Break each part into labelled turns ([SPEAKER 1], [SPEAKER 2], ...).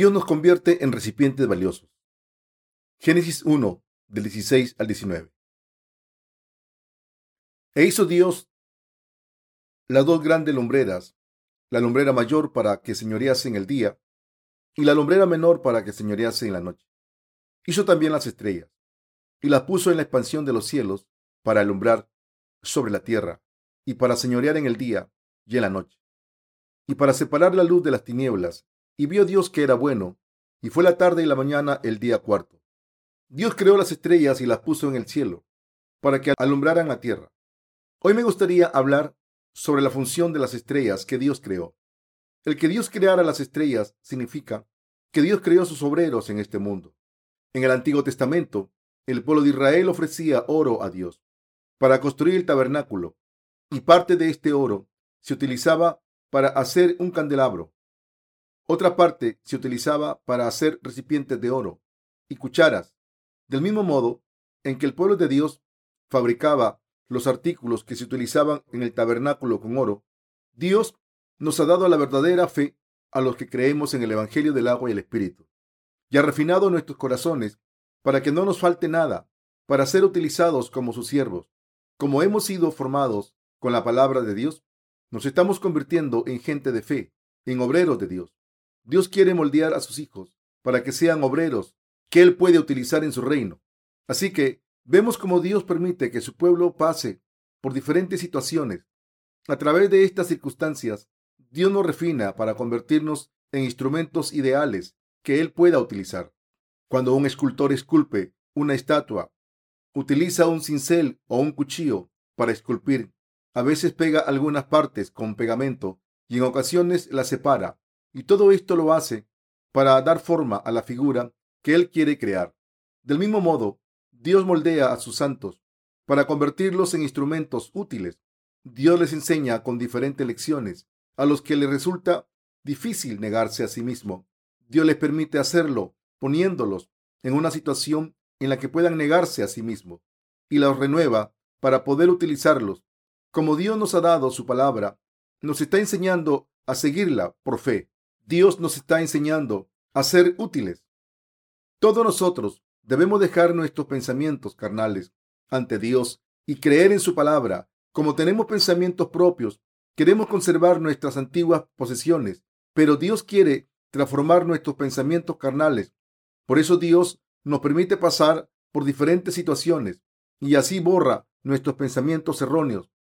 [SPEAKER 1] Dios nos convierte en recipientes valiosos. Génesis 1, del 16 al 19. E hizo Dios las dos grandes lumbreras, la lumbrera mayor para que señorease en el día y la lumbrera menor para que señorease en la noche. Hizo también las estrellas y las puso en la expansión de los cielos para alumbrar sobre la tierra y para señorear en el día y en la noche y para separar la luz de las tinieblas. Y vio Dios que era bueno, y fue la tarde y la mañana el día cuarto. Dios creó las estrellas y las puso en el cielo, para que alumbraran la tierra. Hoy me gustaría hablar sobre la función de las estrellas que Dios creó. El que Dios creara las estrellas significa que Dios creó sus obreros en este mundo. En el Antiguo Testamento, el pueblo de Israel ofrecía oro a Dios para construir el tabernáculo, y parte de este oro se utilizaba para hacer un candelabro. Otra parte se utilizaba para hacer recipientes de oro y cucharas, del mismo modo en que el pueblo de Dios fabricaba los artículos que se utilizaban en el tabernáculo con oro, Dios nos ha dado la verdadera fe a los que creemos en el Evangelio del agua y el Espíritu, y ha refinado nuestros corazones para que no nos falte nada, para ser utilizados como sus siervos. Como hemos sido formados con la palabra de Dios, nos estamos convirtiendo en gente de fe, en obreros de Dios. Dios quiere moldear a sus hijos para que sean obreros que Él puede utilizar en su reino. Así que vemos cómo Dios permite que su pueblo pase por diferentes situaciones. A través de estas circunstancias, Dios nos refina para convertirnos en instrumentos ideales que Él pueda utilizar. Cuando un escultor esculpe una estatua, utiliza un cincel o un cuchillo para esculpir a veces pega algunas partes con pegamento y en ocasiones las separa. Y todo esto lo hace para dar forma a la figura que Él quiere crear. Del mismo modo, Dios moldea a sus santos para convertirlos en instrumentos útiles. Dios les enseña con diferentes lecciones a los que les resulta difícil negarse a sí mismo. Dios les permite hacerlo poniéndolos en una situación en la que puedan negarse a sí mismos y los renueva para poder utilizarlos como Dios nos ha dado su palabra, nos está enseñando a seguirla por fe. Dios nos está enseñando a ser útiles. Todos nosotros debemos dejar nuestros pensamientos carnales ante Dios y creer en su palabra. Como tenemos pensamientos propios, queremos conservar nuestras antiguas posesiones, pero Dios quiere transformar nuestros pensamientos carnales. Por eso Dios nos permite pasar por diferentes situaciones y así borra nuestros pensamientos erróneos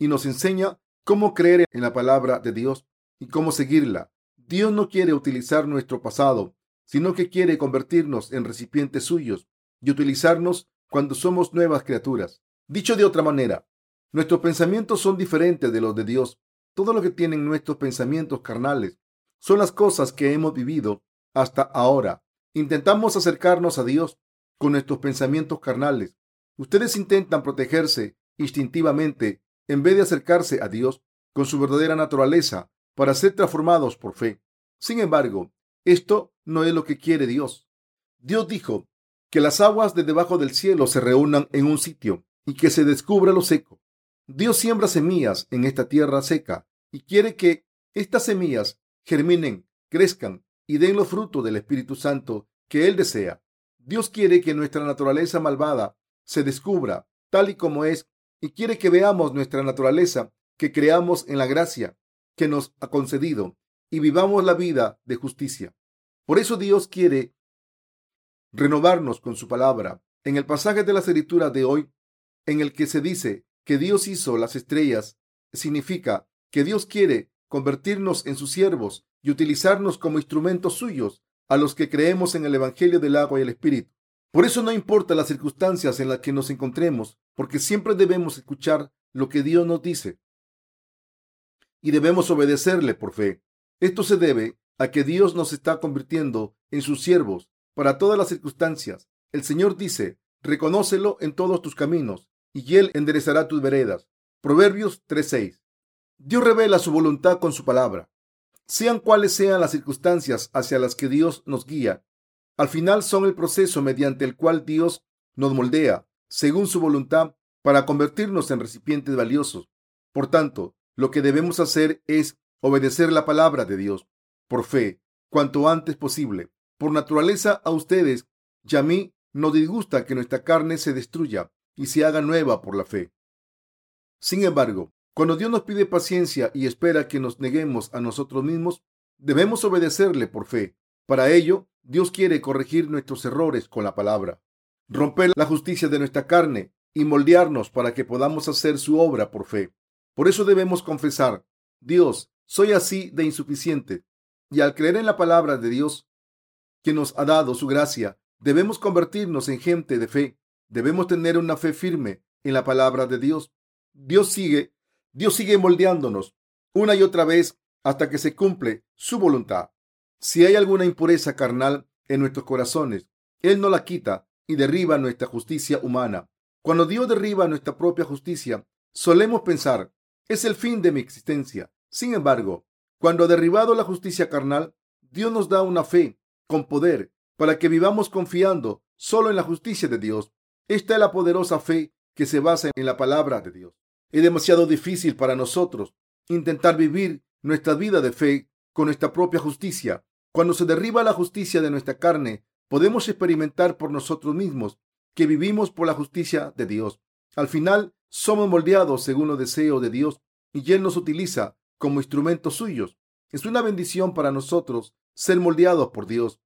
[SPEAKER 1] y nos enseña cómo creer en la palabra de Dios y cómo seguirla. Dios no quiere utilizar nuestro pasado, sino que quiere convertirnos en recipientes suyos y utilizarnos cuando somos nuevas criaturas. Dicho de otra manera, nuestros pensamientos son diferentes de los de Dios. Todo lo que tienen nuestros pensamientos carnales son las cosas que hemos vivido hasta ahora. Intentamos acercarnos a Dios con nuestros pensamientos carnales. Ustedes intentan protegerse instintivamente en vez de acercarse a Dios con su verdadera naturaleza para ser transformados por fe. Sin embargo, esto no es lo que quiere Dios. Dios dijo que las aguas de debajo del cielo se reúnan en un sitio y que se descubra lo seco. Dios siembra semillas en esta tierra seca y quiere que estas semillas germinen, crezcan y den los frutos del Espíritu Santo que Él desea. Dios quiere que nuestra naturaleza malvada se descubra tal y como es y quiere que veamos nuestra naturaleza, que creamos en la gracia que nos ha concedido y vivamos la vida de justicia. Por eso Dios quiere renovarnos con su palabra. En el pasaje de la escritura de hoy, en el que se dice que Dios hizo las estrellas, significa que Dios quiere convertirnos en sus siervos y utilizarnos como instrumentos suyos a los que creemos en el Evangelio del agua y el Espíritu. Por eso no importa las circunstancias en las que nos encontremos, porque siempre debemos escuchar lo que Dios nos dice y debemos obedecerle por fe. Esto se debe a que Dios nos está convirtiendo en sus siervos para todas las circunstancias. El Señor dice, reconócelo en todos tus caminos y Él enderezará tus veredas. Proverbios 3:6. Dios revela su voluntad con su palabra. Sean cuales sean las circunstancias hacia las que Dios nos guía, al final son el proceso mediante el cual Dios nos moldea según su voluntad para convertirnos en recipientes valiosos. Por tanto, lo que debemos hacer es obedecer la palabra de Dios por fe cuanto antes posible. Por naturaleza a ustedes y a mí nos disgusta que nuestra carne se destruya y se haga nueva por la fe. Sin embargo, cuando Dios nos pide paciencia y espera que nos neguemos a nosotros mismos, debemos obedecerle por fe. Para ello, Dios quiere corregir nuestros errores con la palabra, romper la justicia de nuestra carne y moldearnos para que podamos hacer su obra por fe. Por eso debemos confesar, Dios, soy así de insuficiente. Y al creer en la palabra de Dios, que nos ha dado su gracia, debemos convertirnos en gente de fe. Debemos tener una fe firme en la palabra de Dios. Dios sigue, Dios sigue moldeándonos una y otra vez hasta que se cumple su voluntad. Si hay alguna impureza carnal en nuestros corazones, Él no la quita y derriba nuestra justicia humana. Cuando Dios derriba nuestra propia justicia, solemos pensar, es el fin de mi existencia. Sin embargo, cuando ha derribado la justicia carnal, Dios nos da una fe con poder para que vivamos confiando solo en la justicia de Dios. Esta es la poderosa fe que se basa en la palabra de Dios. Es demasiado difícil para nosotros intentar vivir nuestra vida de fe con nuestra propia justicia. Cuando se derriba la justicia de nuestra carne, podemos experimentar por nosotros mismos que vivimos por la justicia de Dios. Al final, somos moldeados según los deseos de Dios y Él nos utiliza como instrumentos suyos. Es una bendición para nosotros ser moldeados por Dios.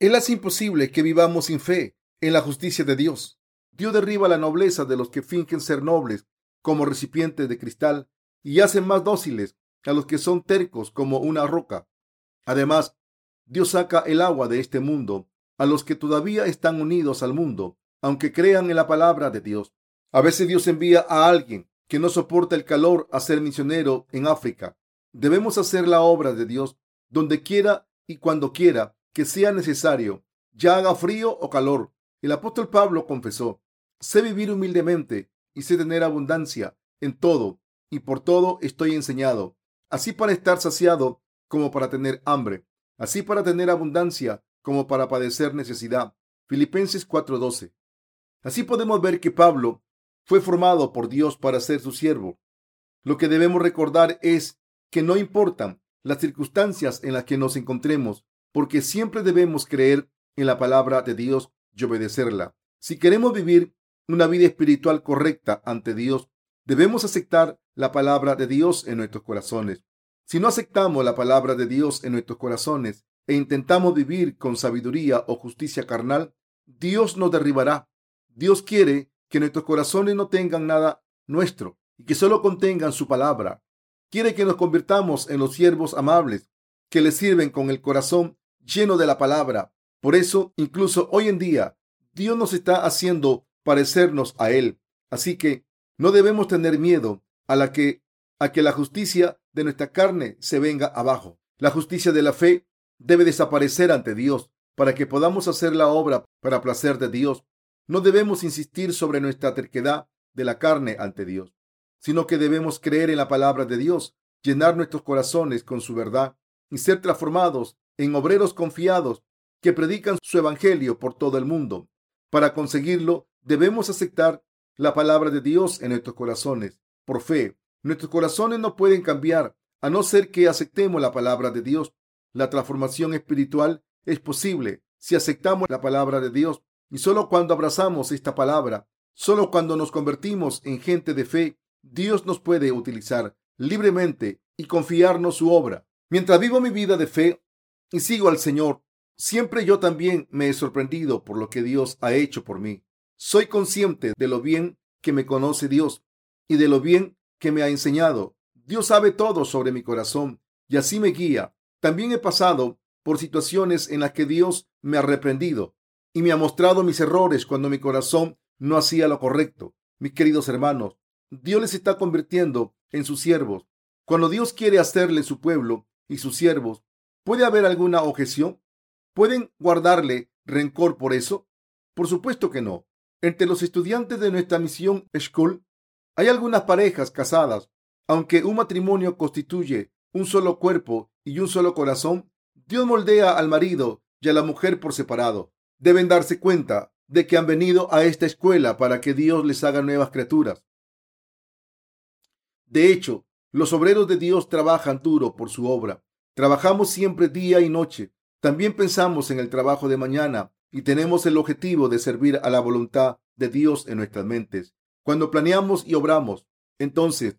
[SPEAKER 1] Él hace imposible que vivamos sin fe en la justicia de Dios. Dios derriba la nobleza de los que fingen ser nobles como recipientes de cristal y hacen más dóciles a los que son tercos como una roca. Además, Dios saca el agua de este mundo a los que todavía están unidos al mundo, aunque crean en la palabra de Dios. A veces Dios envía a alguien que no soporta el calor a ser misionero en África. Debemos hacer la obra de Dios donde quiera y cuando quiera que sea necesario, ya haga frío o calor. El apóstol Pablo confesó, sé vivir humildemente y sé tener abundancia en todo, y por todo estoy enseñado así para estar saciado como para tener hambre, así para tener abundancia como para padecer necesidad. Filipenses 4:12. Así podemos ver que Pablo fue formado por Dios para ser su siervo. Lo que debemos recordar es que no importan las circunstancias en las que nos encontremos, porque siempre debemos creer en la palabra de Dios y obedecerla. Si queremos vivir una vida espiritual correcta ante Dios, debemos aceptar la palabra de Dios en nuestros corazones. Si no aceptamos la palabra de Dios en nuestros corazones e intentamos vivir con sabiduría o justicia carnal, Dios nos derribará. Dios quiere que nuestros corazones no tengan nada nuestro y que solo contengan su palabra. Quiere que nos convirtamos en los siervos amables que le sirven con el corazón lleno de la palabra. Por eso, incluso hoy en día, Dios nos está haciendo parecernos a Él. Así que no debemos tener miedo a la que a que la justicia de nuestra carne se venga abajo. La justicia de la fe debe desaparecer ante Dios para que podamos hacer la obra para placer de Dios. No debemos insistir sobre nuestra terquedad de la carne ante Dios, sino que debemos creer en la palabra de Dios, llenar nuestros corazones con su verdad y ser transformados en obreros confiados que predican su evangelio por todo el mundo. Para conseguirlo, debemos aceptar la palabra de Dios en nuestros corazones por fe. Nuestros corazones no pueden cambiar a no ser que aceptemos la palabra de Dios. La transformación espiritual es posible si aceptamos la palabra de Dios y solo cuando abrazamos esta palabra, solo cuando nos convertimos en gente de fe, Dios nos puede utilizar libremente y confiarnos su obra. Mientras vivo mi vida de fe y sigo al Señor, siempre yo también me he sorprendido por lo que Dios ha hecho por mí. Soy consciente de lo bien que me conoce Dios y de lo bien que me ha enseñado. Dios sabe todo sobre mi corazón y así me guía. También he pasado por situaciones en las que Dios me ha reprendido y me ha mostrado mis errores cuando mi corazón no hacía lo correcto. Mis queridos hermanos, Dios les está convirtiendo en sus siervos. Cuando Dios quiere hacerle su pueblo y sus siervos, ¿puede haber alguna objeción? ¿Pueden guardarle rencor por eso? Por supuesto que no. Entre los estudiantes de nuestra misión School hay algunas parejas casadas. Aunque un matrimonio constituye un solo cuerpo y un solo corazón, Dios moldea al marido y a la mujer por separado. Deben darse cuenta de que han venido a esta escuela para que Dios les haga nuevas criaturas. De hecho, los obreros de Dios trabajan duro por su obra. Trabajamos siempre día y noche también pensamos en el trabajo de mañana y tenemos el objetivo de servir a la voluntad de Dios en nuestras mentes. Cuando planeamos y obramos, entonces,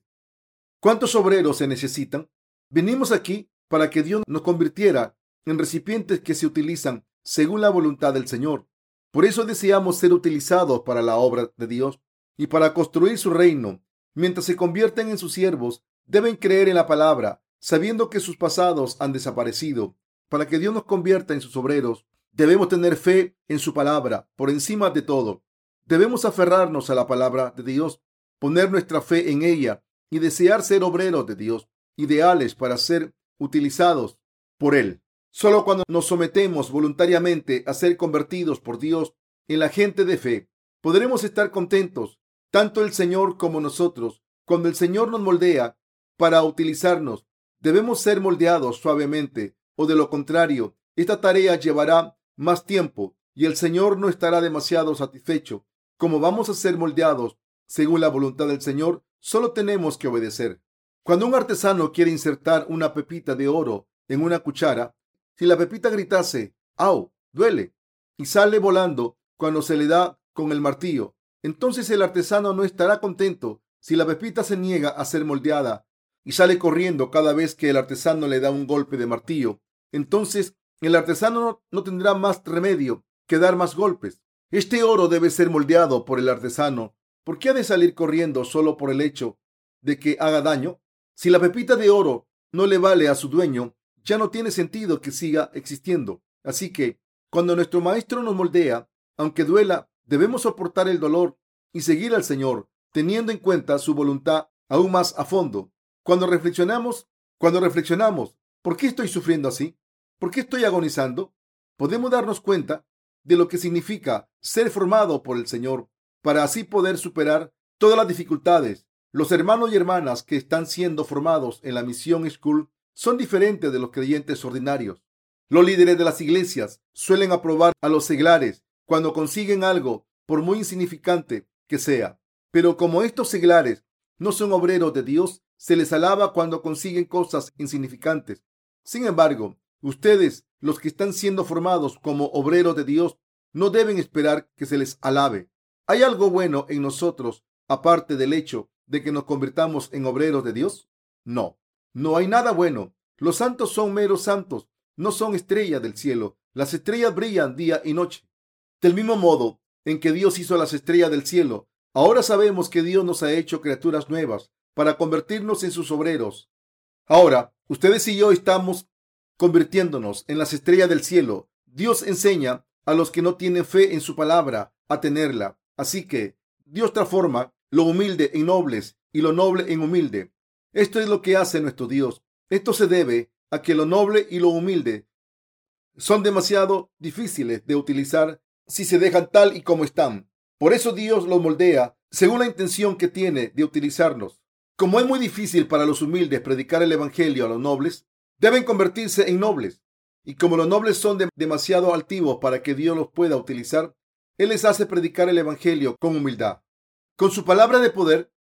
[SPEAKER 1] ¿cuántos obreros se necesitan? Venimos aquí para que Dios nos convirtiera en recipientes que se utilizan según la voluntad del Señor. Por eso deseamos ser utilizados para la obra de Dios y para construir su reino. Mientras se convierten en sus siervos, deben creer en la palabra, sabiendo que sus pasados han desaparecido. Para que Dios nos convierta en sus obreros, debemos tener fe en su palabra por encima de todo. Debemos aferrarnos a la palabra de Dios, poner nuestra fe en ella y desear ser obreros de Dios, ideales para ser utilizados por Él. Solo cuando nos sometemos voluntariamente a ser convertidos por Dios en la gente de fe, podremos estar contentos, tanto el Señor como nosotros. Cuando el Señor nos moldea para utilizarnos, debemos ser moldeados suavemente, o de lo contrario, esta tarea llevará más tiempo y el Señor no estará demasiado satisfecho. Como vamos a ser moldeados según la voluntad del Señor, solo tenemos que obedecer. Cuando un artesano quiere insertar una pepita de oro en una cuchara, si la pepita gritase, ¡au! duele, y sale volando cuando se le da con el martillo, entonces el artesano no estará contento si la pepita se niega a ser moldeada y sale corriendo cada vez que el artesano le da un golpe de martillo. Entonces el artesano no tendrá más remedio que dar más golpes. Este oro debe ser moldeado por el artesano. ¿Por qué ha de salir corriendo solo por el hecho de que haga daño? Si la pepita de oro no le vale a su dueño, ya no tiene sentido que siga existiendo. Así que, cuando nuestro maestro nos moldea, aunque duela, debemos soportar el dolor y seguir al Señor, teniendo en cuenta su voluntad aún más a fondo. Cuando reflexionamos, cuando reflexionamos, ¿por qué estoy sufriendo así? ¿Por qué estoy agonizando? Podemos darnos cuenta de lo que significa ser formado por el Señor para así poder superar todas las dificultades. Los hermanos y hermanas que están siendo formados en la misión School son diferentes de los creyentes ordinarios. Los líderes de las iglesias suelen aprobar a los seglares cuando consiguen algo, por muy insignificante que sea. Pero como estos seglares no son obreros de Dios, se les alaba cuando consiguen cosas insignificantes. Sin embargo, ustedes, los que están siendo formados como obreros de Dios, no deben esperar que se les alabe. ¿Hay algo bueno en nosotros aparte del hecho de que nos convirtamos en obreros de Dios? No. No hay nada bueno. Los santos son meros santos, no son estrellas del cielo. Las estrellas brillan día y noche. Del mismo modo en que Dios hizo las estrellas del cielo, ahora sabemos que Dios nos ha hecho criaturas nuevas para convertirnos en sus obreros. Ahora, ustedes y yo estamos convirtiéndonos en las estrellas del cielo. Dios enseña a los que no tienen fe en su palabra a tenerla. Así que Dios transforma lo humilde en nobles y lo noble en humilde. Esto es lo que hace nuestro Dios. Esto se debe a que lo noble y lo humilde son demasiado difíciles de utilizar si se dejan tal y como están. Por eso Dios los moldea según la intención que tiene de utilizarnos. Como es muy difícil para los humildes predicar el Evangelio a los nobles, deben convertirse en nobles. Y como los nobles son demasiado altivos para que Dios los pueda utilizar, Él les hace predicar el Evangelio con humildad. Con su palabra de poder,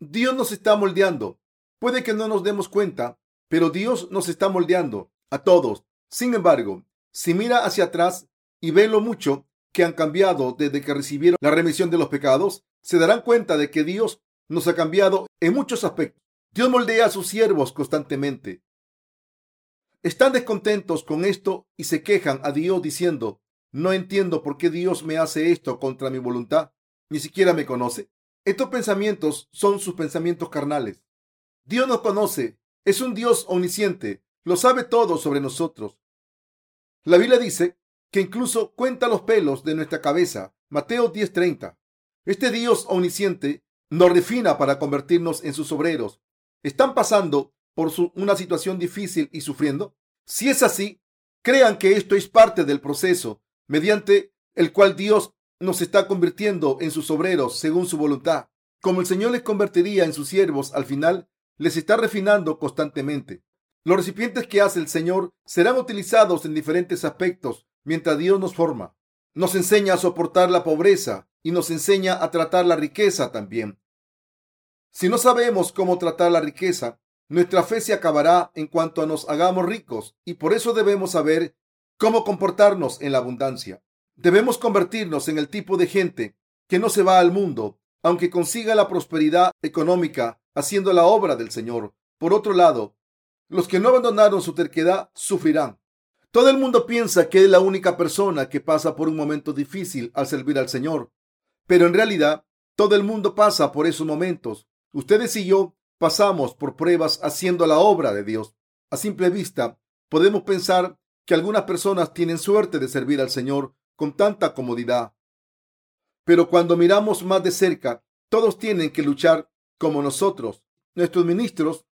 [SPEAKER 1] Dios nos está moldeando Puede que no nos demos cuenta, pero Dios nos está moldeando a todos. Sin embargo, si mira hacia atrás y ve lo mucho que han cambiado desde que recibieron la remisión de los pecados, se darán cuenta de que Dios nos ha cambiado en muchos aspectos. Dios moldea a sus siervos constantemente. Están descontentos con esto y se quejan a Dios diciendo, no entiendo por qué Dios me hace esto contra mi voluntad. Ni siquiera me conoce. Estos pensamientos son sus pensamientos carnales. Dios nos conoce, es un Dios omnisciente, lo sabe todo sobre nosotros. La Biblia dice que incluso cuenta los pelos de nuestra cabeza. Mateo 10:30. Este Dios omnisciente nos refina para convertirnos en sus obreros. ¿Están pasando por una situación difícil y sufriendo? Si es así, crean que esto es parte del proceso mediante el cual Dios nos está convirtiendo en sus obreros según su voluntad. Como el Señor les convertiría en sus siervos al final, les está refinando constantemente. Los recipientes que hace el Señor serán utilizados en diferentes aspectos mientras Dios nos forma. Nos enseña a soportar la pobreza y nos enseña a tratar la riqueza también. Si no sabemos cómo tratar la riqueza, nuestra fe se acabará en cuanto nos hagamos ricos y por eso debemos saber cómo comportarnos en la abundancia. Debemos convertirnos en el tipo de gente que no se va al mundo, aunque consiga la prosperidad económica haciendo la obra del Señor. Por otro lado, los que no abandonaron su terquedad sufrirán. Todo el mundo piensa que es la única persona que pasa por un momento difícil al servir al Señor, pero en realidad todo el mundo pasa por esos momentos. Ustedes y yo pasamos por pruebas haciendo la obra de Dios. A simple vista, podemos pensar que algunas personas tienen suerte de servir al Señor con tanta comodidad. Pero cuando miramos más de cerca, todos tienen que luchar como nosotros. Nuestros ministros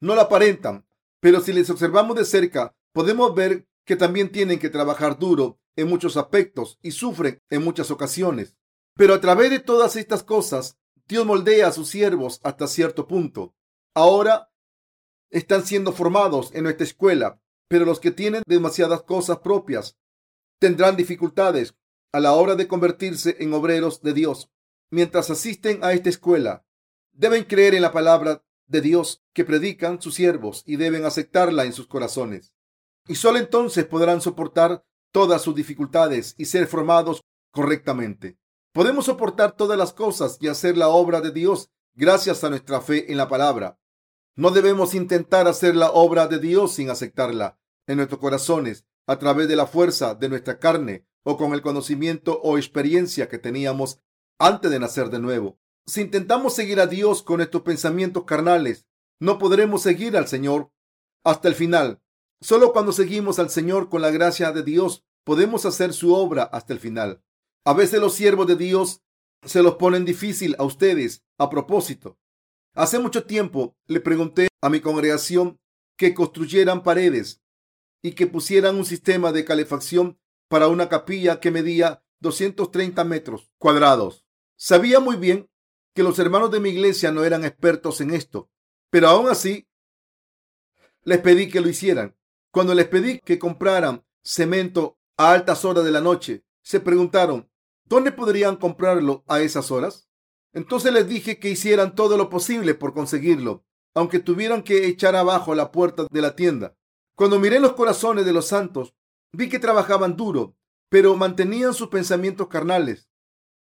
[SPEAKER 1] no la aparentan, pero si les observamos de cerca, podemos ver que también tienen que trabajar duro en muchos aspectos y sufren en muchas ocasiones. Pero a través de todas estas cosas, Dios moldea a sus siervos hasta cierto punto. Ahora están siendo formados en nuestra escuela, pero los que tienen demasiadas cosas propias tendrán dificultades a la hora de convertirse en obreros de Dios. Mientras asisten a esta escuela, deben creer en la palabra de Dios que predican sus siervos y deben aceptarla en sus corazones. Y solo entonces podrán soportar todas sus dificultades y ser formados correctamente. Podemos soportar todas las cosas y hacer la obra de Dios gracias a nuestra fe en la palabra. No debemos intentar hacer la obra de Dios sin aceptarla en nuestros corazones a través de la fuerza de nuestra carne o con el conocimiento o experiencia que teníamos antes de nacer de nuevo. Si intentamos seguir a Dios con nuestros pensamientos carnales, no podremos seguir al Señor hasta el final. Solo cuando seguimos al Señor con la gracia de Dios podemos hacer su obra hasta el final. A veces los siervos de Dios se los ponen difícil a ustedes a propósito. Hace mucho tiempo le pregunté a mi congregación que construyeran paredes y que pusieran un sistema de calefacción para una capilla que medía 230 metros cuadrados. Sabía muy bien que los hermanos de mi iglesia no eran expertos en esto, pero aún así les pedí que lo hicieran. Cuando les pedí que compraran cemento a altas horas de la noche, se preguntaron, ¿dónde podrían comprarlo a esas horas? Entonces les dije que hicieran todo lo posible por conseguirlo, aunque tuvieran que echar abajo la puerta de la tienda. Cuando miré los corazones de los santos, vi que trabajaban duro, pero mantenían sus pensamientos carnales.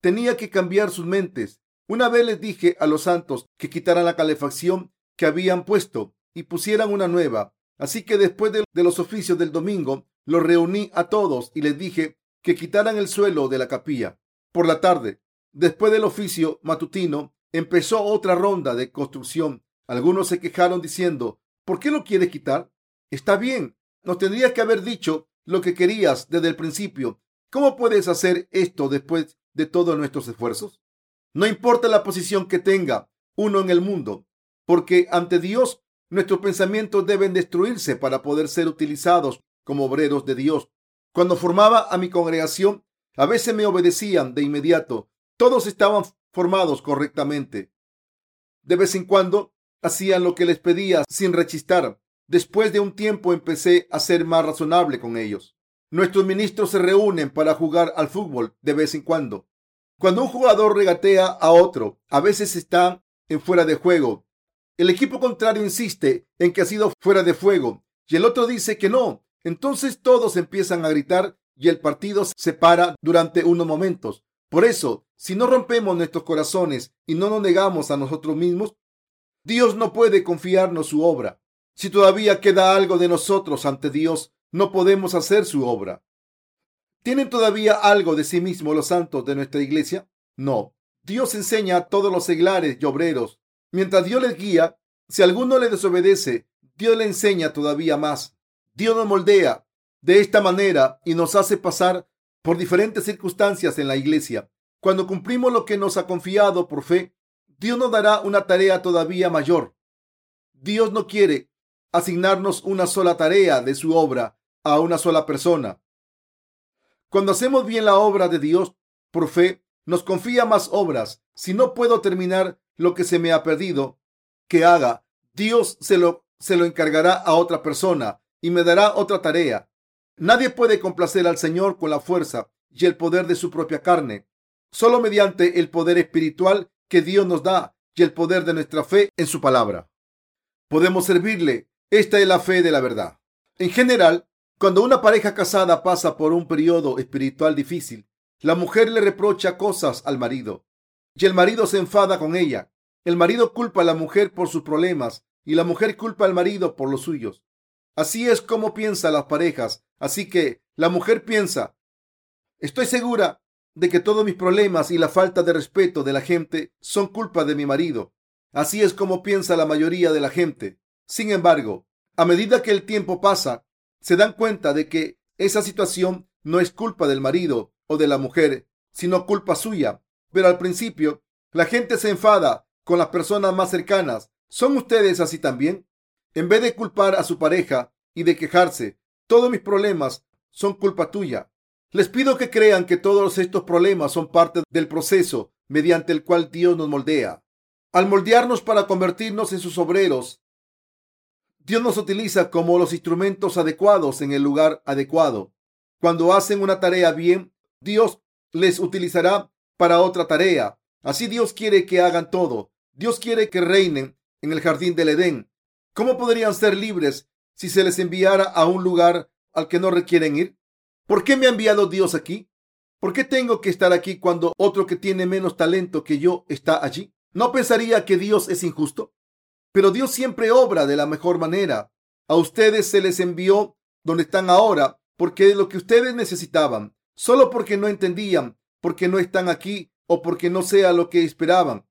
[SPEAKER 1] Tenía que cambiar sus mentes. Una vez les dije a los santos que quitaran la calefacción que habían puesto y pusieran una nueva. Así que después de, los oficios del domingo, los reuní a todos y les dije que quitaran el suelo de la capilla. Por la tarde, después del oficio matutino, empezó otra ronda de construcción. Algunos se quejaron diciendo, ¿por qué lo quieres quitar? Está bien, nos tendrías que haber dicho lo que querías desde el principio. ¿Cómo puedes hacer esto después de todos nuestros esfuerzos? No importa la posición que tenga uno en el mundo, porque ante Dios nuestros pensamientos deben destruirse para poder ser utilizados como obreros de Dios. Cuando formaba a mi congregación, a veces me obedecían de inmediato. Todos estaban formados correctamente. De vez en cuando hacían lo que les pedía sin rechistar. Después de un tiempo empecé a ser más razonable con ellos. Nuestros ministros se reúnen para jugar al fútbol de vez en cuando. Cuando un jugador regatea a otro, a veces está en fuera de juego. El equipo contrario insiste en que ha sido fuera de fuego y el otro dice que no. Entonces todos empiezan a gritar y el partido se para durante unos momentos. Por eso, si no rompemos nuestros corazones y no nos negamos a nosotros mismos, Dios no puede confiarnos su obra. Si todavía queda algo de nosotros ante Dios, no podemos hacer su obra. ¿Tienen todavía algo de sí mismos los santos de nuestra iglesia? No. Dios enseña a todos los seglares y obreros. Mientras Dios les guía, si alguno le desobedece, Dios le enseña todavía más. Dios nos moldea de esta manera y nos hace pasar por diferentes circunstancias en la iglesia. Cuando cumplimos lo que nos ha confiado por fe, Dios nos dará una tarea todavía mayor. Dios no quiere asignarnos una sola tarea de su obra a una sola persona. Cuando hacemos bien la obra de Dios por fe, nos confía más obras. Si no puedo terminar lo que se me ha perdido que haga, Dios se lo, se lo encargará a otra persona y me dará otra tarea. Nadie puede complacer al Señor con la fuerza y el poder de su propia carne, solo mediante el poder espiritual que Dios nos da y el poder de nuestra fe en su palabra. Podemos servirle esta es la fe de la verdad. En general, Cuando una pareja casada pasa por un periodo espiritual difícil, la mujer le reprocha cosas al marido y el marido se enfada con ella. El marido culpa a la mujer por sus problemas y la mujer culpa al marido por los suyos. Así es como piensan las parejas. Así que la mujer piensa, estoy segura de que todos mis problemas y la falta de respeto de la gente son culpa de mi marido. Así es como piensa la mayoría de la gente. Sin embargo, a medida que el tiempo pasa, se dan cuenta de que esa situación no es culpa del marido o de la mujer, sino culpa suya. Pero al principio, la gente se enfada con las personas más cercanas. ¿Son ustedes así también? En vez de culpar a su pareja y de quejarse, todos mis problemas son culpa tuya. Les pido que crean que todos estos problemas son parte del proceso mediante el cual Dios nos moldea. Al moldearnos para convertirnos en sus obreros, Dios nos utiliza como los instrumentos adecuados en el lugar adecuado. Cuando hacen una tarea bien, Dios les utilizará para otra tarea. Así Dios quiere que hagan todo. Dios quiere que reinen en el jardín del Edén. ¿Cómo podrían ser libres si se les enviara a un lugar al que no requieren ir? ¿Por qué me ha enviado Dios aquí? ¿Por qué tengo que estar aquí cuando otro que tiene menos talento que yo está allí? ¿No pensaría que Dios es injusto? Pero Dios siempre obra de la mejor manera. A ustedes se les envió donde están ahora porque es lo que ustedes necesitaban, solo porque no entendían, porque no están aquí o porque no sea lo que esperaban.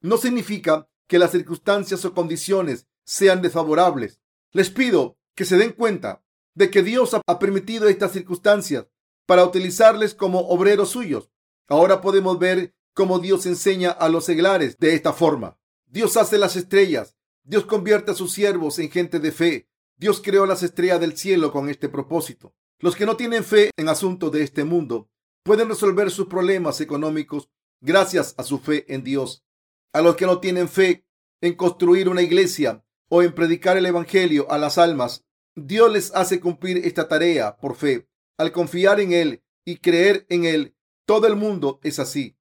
[SPEAKER 1] No significa que las circunstancias o condiciones sean desfavorables. Les pido que se den cuenta de que Dios ha permitido estas circunstancias para utilizarles como obreros suyos. Ahora podemos ver cómo Dios enseña a los seglares de esta forma. Dios hace las estrellas. Dios convierte a sus siervos en gente de fe. Dios creó las estrellas del cielo con este propósito. Los que no tienen fe en asuntos de este mundo pueden resolver sus problemas económicos gracias a su fe en Dios. A los que no tienen fe en construir una iglesia o en predicar el Evangelio a las almas, Dios les hace cumplir esta tarea por fe. Al confiar en Él y creer en Él, todo el mundo es así.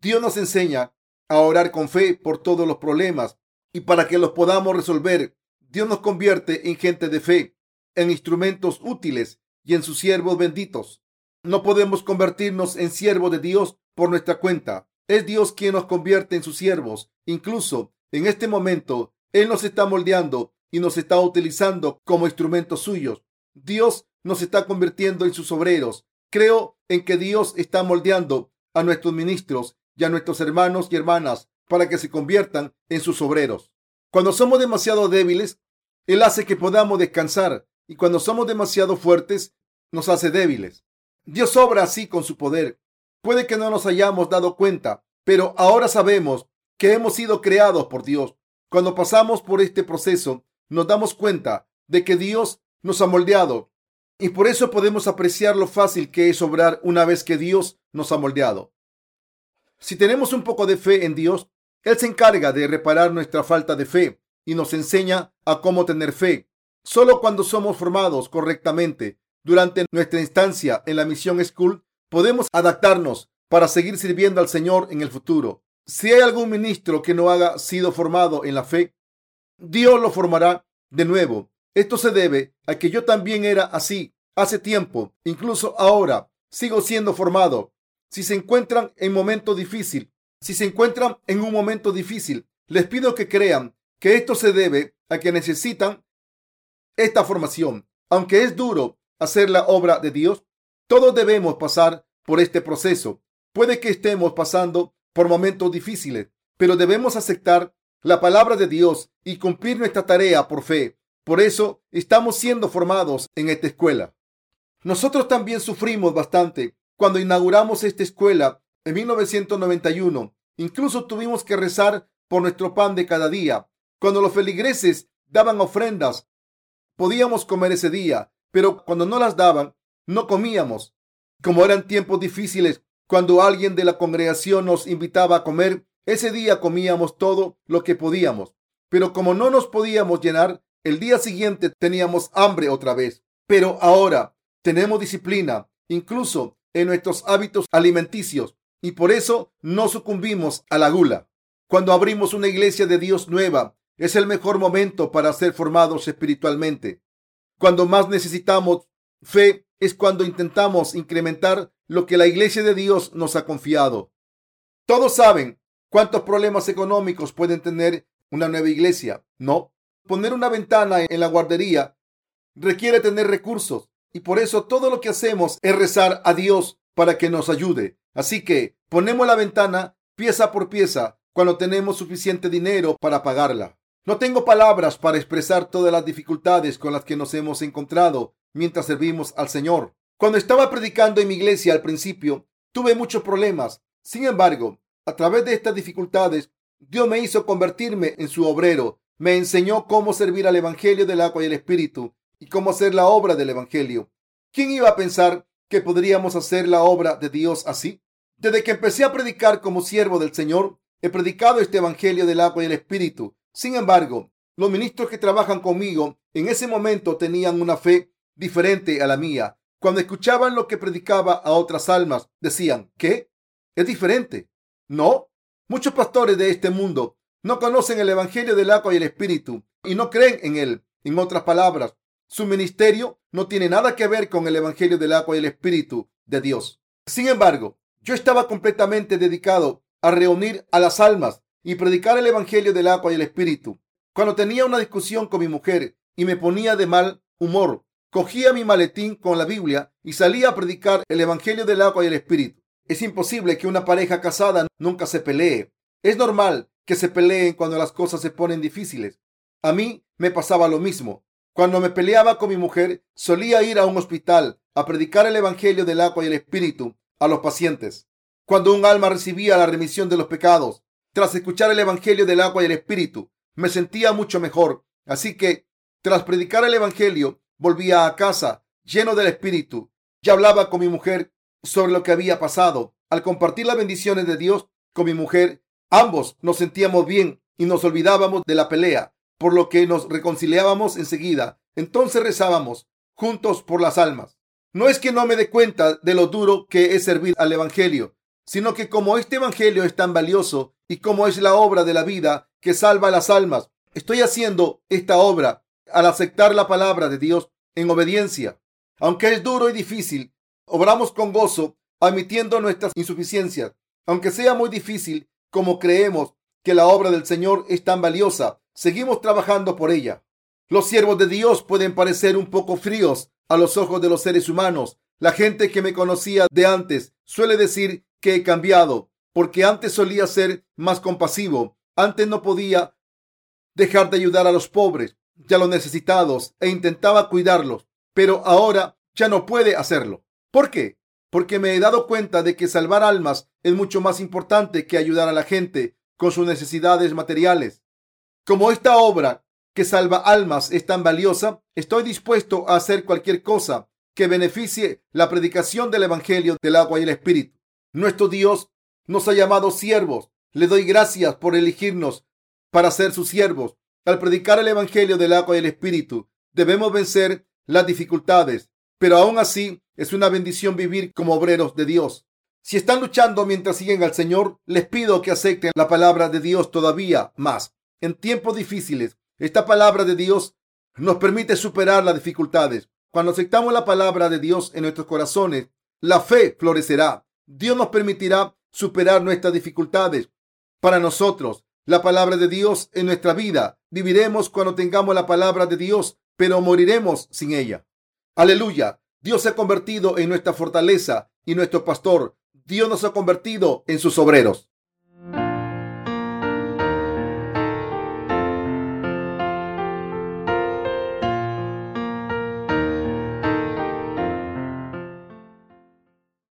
[SPEAKER 1] Dios nos enseña a orar con fe por todos los problemas y para que los podamos resolver, Dios nos convierte en gente de fe, en instrumentos útiles y en sus siervos benditos. No podemos convertirnos en siervos de Dios por nuestra cuenta. Es Dios quien nos convierte en sus siervos. Incluso en este momento, Él nos está moldeando y nos está utilizando como instrumentos suyos. Dios nos está convirtiendo en sus obreros. Creo en que Dios está moldeando a nuestros ministros y a nuestros hermanos y hermanas para que se conviertan en sus obreros. Cuando somos demasiado débiles, Él hace que podamos descansar y cuando somos demasiado fuertes, nos hace débiles. Dios obra así con su poder. Puede que no nos hayamos dado cuenta, pero ahora sabemos que hemos sido creados por Dios. Cuando pasamos por este proceso, nos damos cuenta de que Dios nos ha moldeado y por eso podemos apreciar lo fácil que es obrar una vez que Dios nos ha moldeado. Si tenemos un poco de fe en Dios, Él se encarga de reparar nuestra falta de fe y nos enseña a cómo tener fe. Solo cuando somos formados correctamente durante nuestra instancia en la misión School, podemos adaptarnos para seguir sirviendo al Señor en el futuro. Si hay algún ministro que no haya sido formado en la fe, Dios lo formará de nuevo. Esto se debe a que yo también era así hace tiempo, incluso ahora sigo siendo formado. Si se encuentran en momento difícil, si se encuentran en un momento difícil, les pido que crean que esto se debe a que necesitan esta formación. Aunque es duro hacer la obra de Dios, todos debemos pasar por este proceso. Puede que estemos pasando por momentos difíciles, pero debemos aceptar la palabra de Dios y cumplir nuestra tarea por fe. Por eso estamos siendo formados en esta escuela. Nosotros también sufrimos bastante cuando inauguramos esta escuela en 1991. Incluso tuvimos que rezar por nuestro pan de cada día. Cuando los feligreses daban ofrendas, podíamos comer ese día, pero cuando no las daban, no comíamos. Como eran tiempos difíciles, cuando alguien de la congregación nos invitaba a comer, ese día comíamos todo lo que podíamos, pero como no nos podíamos llenar, el día siguiente teníamos hambre otra vez. Pero ahora tenemos disciplina, incluso en nuestros hábitos alimenticios, y por eso no sucumbimos a la gula. Cuando abrimos una iglesia de Dios nueva, es el mejor momento para ser formados espiritualmente. Cuando más necesitamos fe es cuando intentamos incrementar lo que la iglesia de Dios nos ha confiado. Todos saben cuántos problemas económicos pueden tener una nueva iglesia, ¿no? Poner una ventana en la guardería requiere tener recursos y por eso todo lo que hacemos es rezar a Dios para que nos ayude. Así que ponemos la ventana pieza por pieza cuando tenemos suficiente dinero para pagarla. No tengo palabras para expresar todas las dificultades con las que nos hemos encontrado mientras servimos al Señor. Cuando estaba predicando en mi iglesia al principio, tuve muchos problemas. Sin embargo, a través de estas dificultades, Dios me hizo convertirme en su obrero. Me enseñó cómo servir al Evangelio del agua y el Espíritu y cómo hacer la obra del Evangelio. ¿Quién iba a pensar que podríamos hacer la obra de Dios así? Desde que empecé a predicar como siervo del Señor, he predicado este Evangelio del agua y el Espíritu. Sin embargo, los ministros que trabajan conmigo en ese momento tenían una fe diferente a la mía. Cuando escuchaban lo que predicaba a otras almas, decían, ¿qué? ¿Es diferente? No. Muchos pastores de este mundo no conocen el Evangelio del agua y el Espíritu y no creen en él. En otras palabras, su ministerio no tiene nada que ver con el Evangelio del agua y el Espíritu de Dios. Sin embargo, yo estaba completamente dedicado a reunir a las almas y predicar el Evangelio del agua y el Espíritu. Cuando tenía una discusión con mi mujer y me ponía de mal humor, cogía mi maletín con la Biblia y salía a predicar el Evangelio del agua y el Espíritu. Es imposible que una pareja casada nunca se pelee. Es normal que se peleen cuando las cosas se ponen difíciles. A mí me pasaba lo mismo. Cuando me peleaba con mi mujer, solía ir a un hospital a predicar el Evangelio del agua y el Espíritu a los pacientes. Cuando un alma recibía la remisión de los pecados, tras escuchar el Evangelio del agua y el Espíritu, me sentía mucho mejor. Así que, tras predicar el Evangelio, volvía a casa lleno del Espíritu. Ya hablaba con mi mujer sobre lo que había pasado. Al compartir las bendiciones de Dios con mi mujer, ambos nos sentíamos bien y nos olvidábamos de la pelea por lo que nos reconciliábamos enseguida. Entonces rezábamos juntos por las almas. No es que no me dé cuenta de lo duro que es servir al Evangelio, sino que como este Evangelio es tan valioso y como es la obra de la vida que salva las almas, estoy haciendo esta obra al aceptar la palabra de Dios en obediencia. Aunque es duro y difícil, obramos con gozo, admitiendo nuestras insuficiencias. Aunque sea muy difícil, como creemos que la obra del Señor es tan valiosa, seguimos trabajando por ella. Los siervos de Dios pueden parecer un poco fríos a los ojos de los seres humanos. La gente que me conocía de antes suele decir que he cambiado, porque antes solía ser más compasivo. Antes no podía dejar de ayudar a los pobres y a los necesitados e intentaba cuidarlos, pero ahora ya no puede hacerlo. ¿Por qué? Porque me he dado cuenta de que salvar almas es mucho más importante que ayudar a la gente con sus necesidades materiales. Como esta obra que salva almas es tan valiosa, estoy dispuesto a hacer cualquier cosa que beneficie la predicación del Evangelio del agua y el Espíritu. Nuestro Dios nos ha llamado siervos. Le doy gracias por elegirnos para ser sus siervos. Al predicar el Evangelio del agua y el Espíritu, debemos vencer las dificultades, pero aún así es una bendición vivir como obreros de Dios. Si están luchando mientras siguen al Señor, les pido que acepten la palabra de Dios todavía más. En tiempos difíciles, esta palabra de Dios nos permite superar las dificultades. Cuando aceptamos la palabra de Dios en nuestros corazones, la fe florecerá. Dios nos permitirá superar nuestras dificultades. Para nosotros, la palabra de Dios en nuestra vida. Viviremos cuando tengamos la palabra de Dios, pero moriremos sin ella. Aleluya. Dios se ha convertido en nuestra fortaleza y nuestro pastor. Dios nos ha convertido en sus obreros.